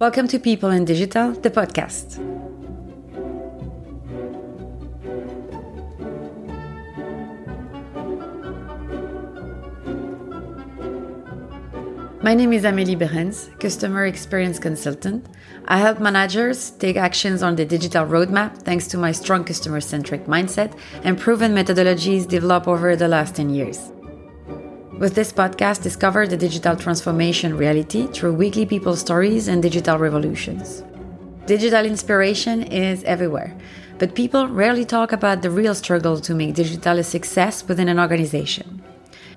Welcome to People in Digital, the podcast. My name is Amélie Beerens, Customer Experience Consultant. I help managers take actions on the digital roadmap thanks to my strong customer centric mindset and proven methodologies developed over the last 10 years. With this podcast, discover the digital transformation reality through weekly people stories and digital revolutions. Digital inspiration is everywhere, but people rarely talk about the real struggle to make digital a success within an organization.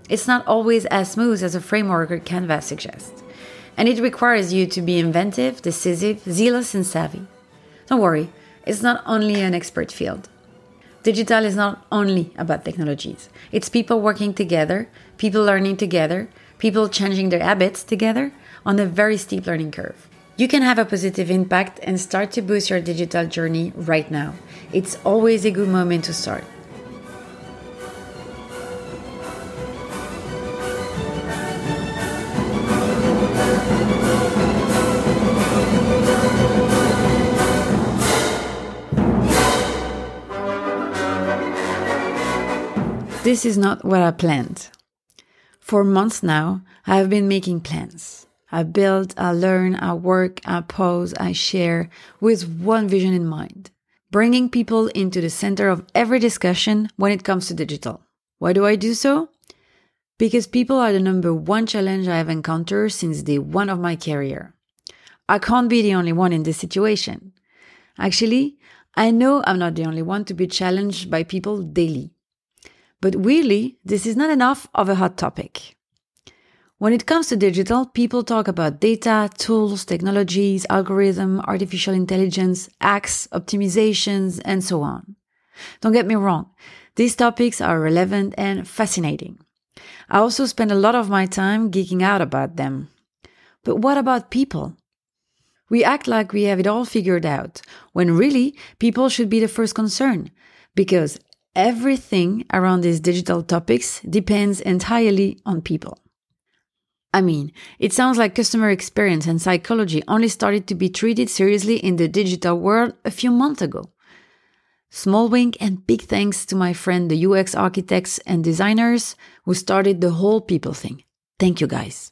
It's not always as smooth as a framework or canvas suggests, and it requires you to be inventive, decisive, zealous, and savvy. Don't worry, it's not only an expert field. Digital is not only about technologies. It's people working together, people learning together, people changing their habits together on a very steep learning curve. You can have a positive impact and start to boost your digital journey right now. It's always a good moment to start. This is not what I planned. For months now, I have been making plans. I build, I learn, I work, I pose, I share with one vision in mind bringing people into the center of every discussion when it comes to digital. Why do I do so? Because people are the number one challenge I have encountered since day one of my career. I can't be the only one in this situation. Actually, I know I'm not the only one to be challenged by people daily. But really, this is not enough of a hot topic. When it comes to digital, people talk about data, tools, technologies, algorithm, artificial intelligence, acts, optimizations, and so on. Don't get me wrong. These topics are relevant and fascinating. I also spend a lot of my time geeking out about them. But what about people? We act like we have it all figured out, when really people should be the first concern, because everything around these digital topics depends entirely on people. I mean, it sounds like customer experience and psychology only started to be treated seriously in the digital world a few months ago. Small wink and big thanks to my friend, the UX architects and designers who started the whole people thing. Thank you guys.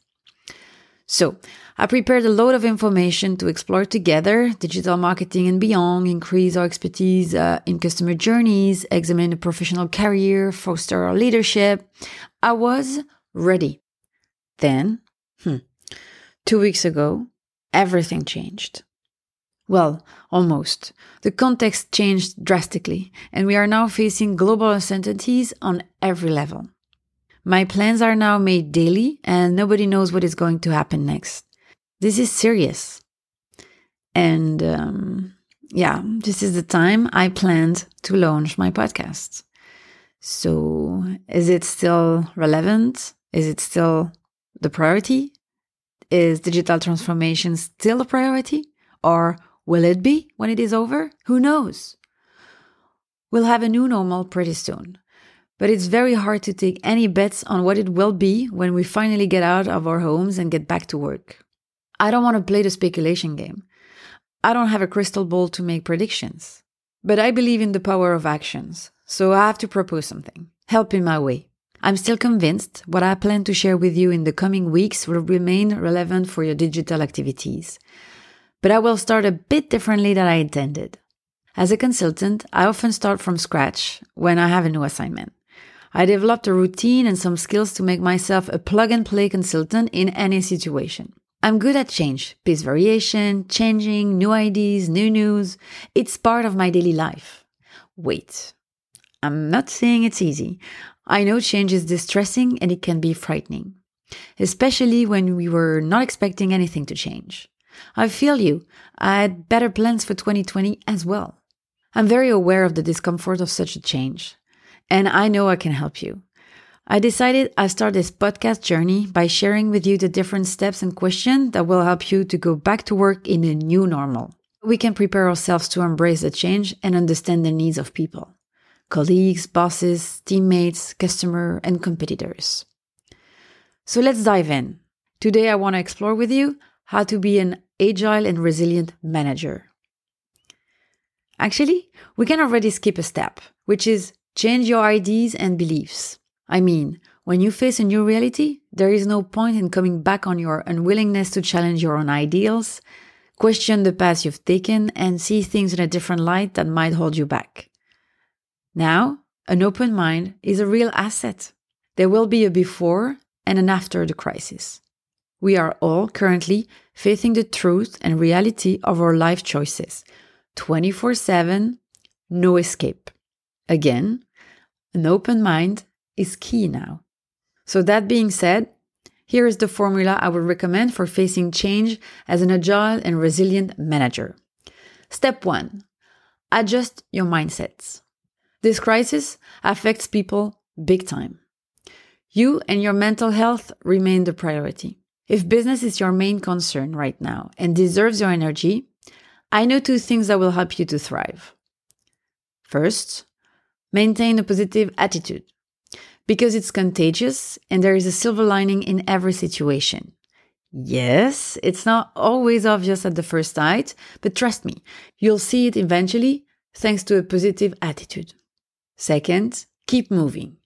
So, I prepared a load of information to explore together digital marketing and beyond, increase our expertise uh, in customer journeys, examine a professional career, foster our leadership. I was ready. Then, hmm, two weeks ago, everything changed. Well, almost. The context changed drastically, and we are now facing global uncertainties on every level. My plans are now made daily, and nobody knows what is going to happen next. This is serious. And um, yeah, this is the time I planned to launch my podcast. So, is it still relevant? Is it still the priority? Is digital transformation still a priority? Or will it be when it is over? Who knows? We'll have a new normal pretty soon but it's very hard to take any bets on what it will be when we finally get out of our homes and get back to work. I don't want to play the speculation game. I don't have a crystal ball to make predictions. But I believe in the power of actions, so I have to propose something. Help in my way. I'm still convinced what I plan to share with you in the coming weeks will remain relevant for your digital activities. But I will start a bit differently than I intended. As a consultant, I often start from scratch when I have a new assignment. I developed a routine and some skills to make myself a plug and play consultant in any situation. I'm good at change, pace variation, changing, new ideas, new news. It's part of my daily life. Wait, I'm not saying it's easy. I know change is distressing and it can be frightening, especially when we were not expecting anything to change. I feel you. I had better plans for 2020 as well. I'm very aware of the discomfort of such a change and I know I can help you. I decided I start this podcast journey by sharing with you the different steps and questions that will help you to go back to work in a new normal. We can prepare ourselves to embrace the change and understand the needs of people colleagues, bosses, teammates, customer, and competitors. So let's dive in. Today I want to explore with you how to be an agile and resilient manager. Actually, we can already skip a step, which is change your ideas and beliefs. I mean, when you face a new reality, there is no point in coming back on your unwillingness to challenge your own ideals, question the path you've taken, and see things in a different light that might hold you back. Now, an open mind is a real asset. There will be a before and an after the crisis. We are all currently facing the truth and reality of our life choices 24 7, no escape. Again, an open mind is key now. So, that being said, here is the formula I would recommend for facing change as an agile and resilient manager. Step one adjust your mindsets. This crisis affects people big time. You and your mental health remain the priority. If business is your main concern right now and deserves your energy, I know two things that will help you to thrive. First, maintain a positive attitude because it's contagious and there is a silver lining in every situation. Yes, it's not always obvious at the first sight, but trust me, you'll see it eventually thanks to a positive attitude. Second, keep moving.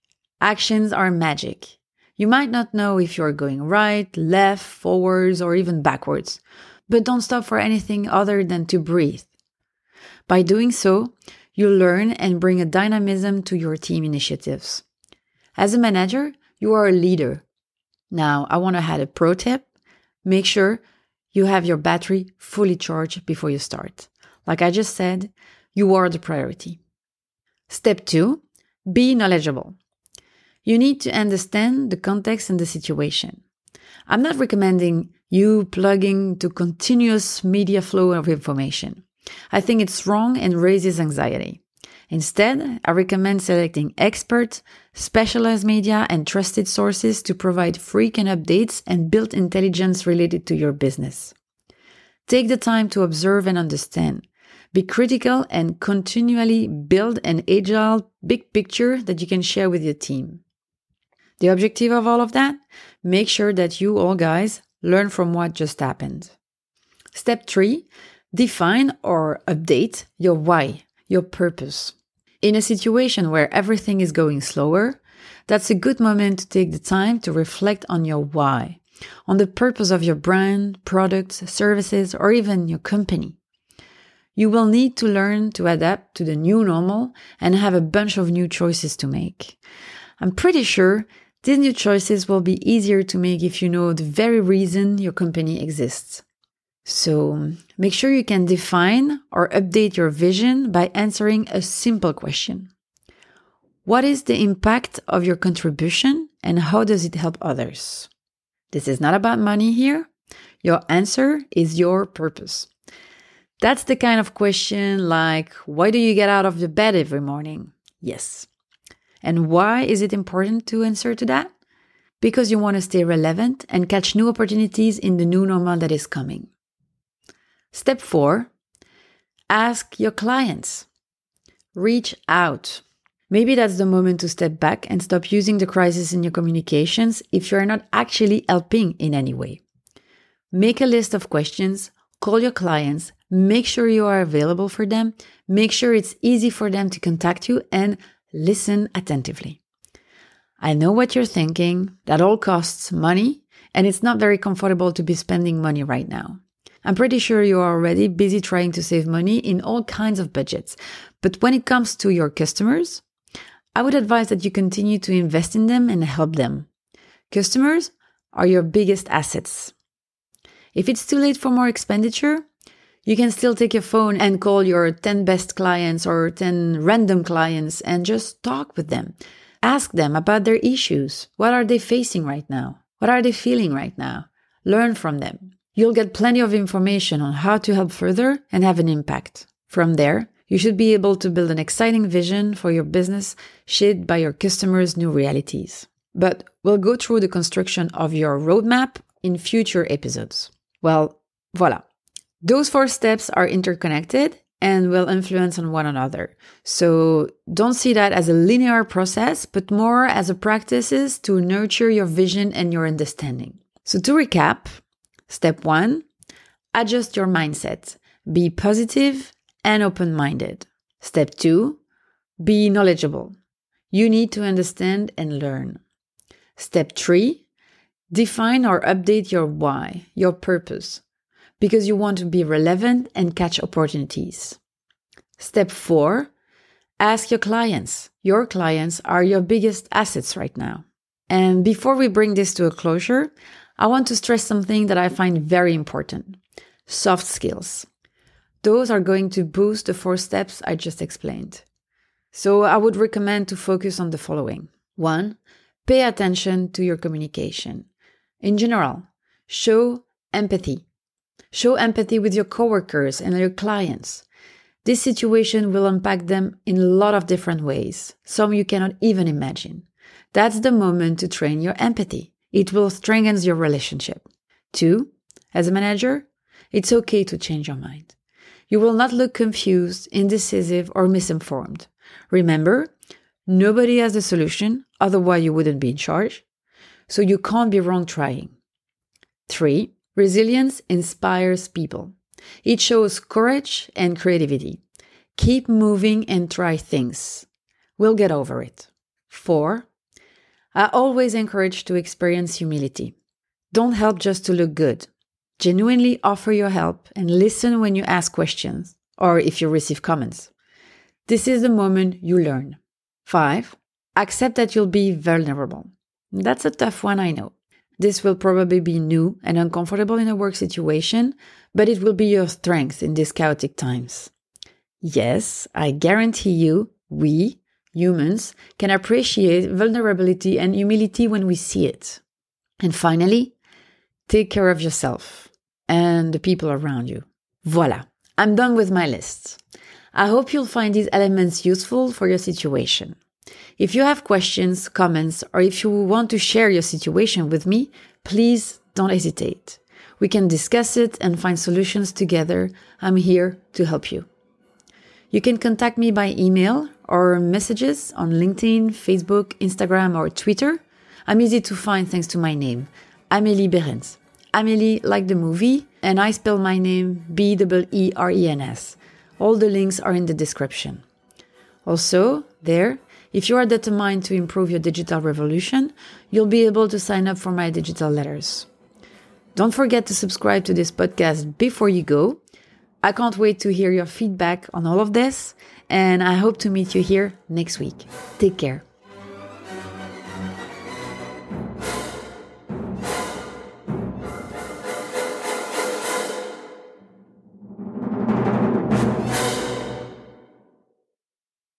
Actions are magic. You might not know if you're going right, left, forwards, or even backwards, but don't stop for anything other than to breathe. By doing so, you learn and bring a dynamism to your team initiatives. As a manager, you are a leader. Now, I want to add a pro tip. Make sure you have your battery fully charged before you start. Like I just said, you are the priority. Step two, be knowledgeable. You need to understand the context and the situation. I'm not recommending you plugging to continuous media flow of information. I think it's wrong and raises anxiety. Instead, I recommend selecting experts, specialized media, and trusted sources to provide frequent updates and build intelligence related to your business. Take the time to observe and understand. Be critical and continually build an agile, big picture that you can share with your team. The objective of all of that? Make sure that you all guys learn from what just happened. Step three, define or update your why, your purpose. In a situation where everything is going slower, that's a good moment to take the time to reflect on your why, on the purpose of your brand, products, services, or even your company. You will need to learn to adapt to the new normal and have a bunch of new choices to make. I'm pretty sure these new choices will be easier to make if you know the very reason your company exists. So make sure you can define or update your vision by answering a simple question. What is the impact of your contribution and how does it help others? This is not about money here. Your answer is your purpose. That's the kind of question like, why do you get out of the bed every morning? Yes. And why is it important to answer to that? Because you want to stay relevant and catch new opportunities in the new normal that is coming. Step four, ask your clients. Reach out. Maybe that's the moment to step back and stop using the crisis in your communications if you're not actually helping in any way. Make a list of questions, call your clients, make sure you are available for them, make sure it's easy for them to contact you, and listen attentively. I know what you're thinking. That all costs money, and it's not very comfortable to be spending money right now. I'm pretty sure you are already busy trying to save money in all kinds of budgets. But when it comes to your customers, I would advise that you continue to invest in them and help them. Customers are your biggest assets. If it's too late for more expenditure, you can still take your phone and call your 10 best clients or 10 random clients and just talk with them. Ask them about their issues. What are they facing right now? What are they feeling right now? Learn from them. You'll get plenty of information on how to help further and have an impact. From there, you should be able to build an exciting vision for your business shaped by your customers' new realities. But we'll go through the construction of your roadmap in future episodes. Well, voila. Those four steps are interconnected and will influence on one another. So don't see that as a linear process, but more as a practices to nurture your vision and your understanding. So to recap, Step one, adjust your mindset. Be positive and open minded. Step two, be knowledgeable. You need to understand and learn. Step three, define or update your why, your purpose, because you want to be relevant and catch opportunities. Step four, ask your clients. Your clients are your biggest assets right now. And before we bring this to a closure, I want to stress something that I find very important soft skills. Those are going to boost the four steps I just explained. So I would recommend to focus on the following. One, pay attention to your communication. In general, show empathy. Show empathy with your coworkers and your clients. This situation will impact them in a lot of different ways, some you cannot even imagine. That's the moment to train your empathy. It will strengthen your relationship. Two, as a manager, it's okay to change your mind. You will not look confused, indecisive, or misinformed. Remember, nobody has the solution, otherwise, you wouldn't be in charge. So you can't be wrong trying. Three, resilience inspires people. It shows courage and creativity. Keep moving and try things. We'll get over it. Four, I always encourage to experience humility. Don't help just to look good. Genuinely offer your help and listen when you ask questions or if you receive comments. This is the moment you learn. Five, accept that you'll be vulnerable. That's a tough one, I know. This will probably be new and uncomfortable in a work situation, but it will be your strength in these chaotic times. Yes, I guarantee you, we, humans, can appreciate vulnerability and humility when we see it. And finally, take care of yourself and the people around you. Voila, I'm done with my list. I hope you'll find these elements useful for your situation. If you have questions, comments, or if you want to share your situation with me, please don't hesitate. We can discuss it and find solutions together. I'm here to help you. You can contact me by email or messages on LinkedIn, Facebook, Instagram, or Twitter. I'm easy to find thanks to my name, Amélie Beerens. Amélie, like the movie, and I spell my name B E E R E N S. All the links are in the description. Also, there, if you are determined to improve your digital revolution, you'll be able to sign up for my digital letters. Don't forget to subscribe to this podcast before you go. I can't wait to hear your feedback on all of this, and I hope to meet you here next week. Take care.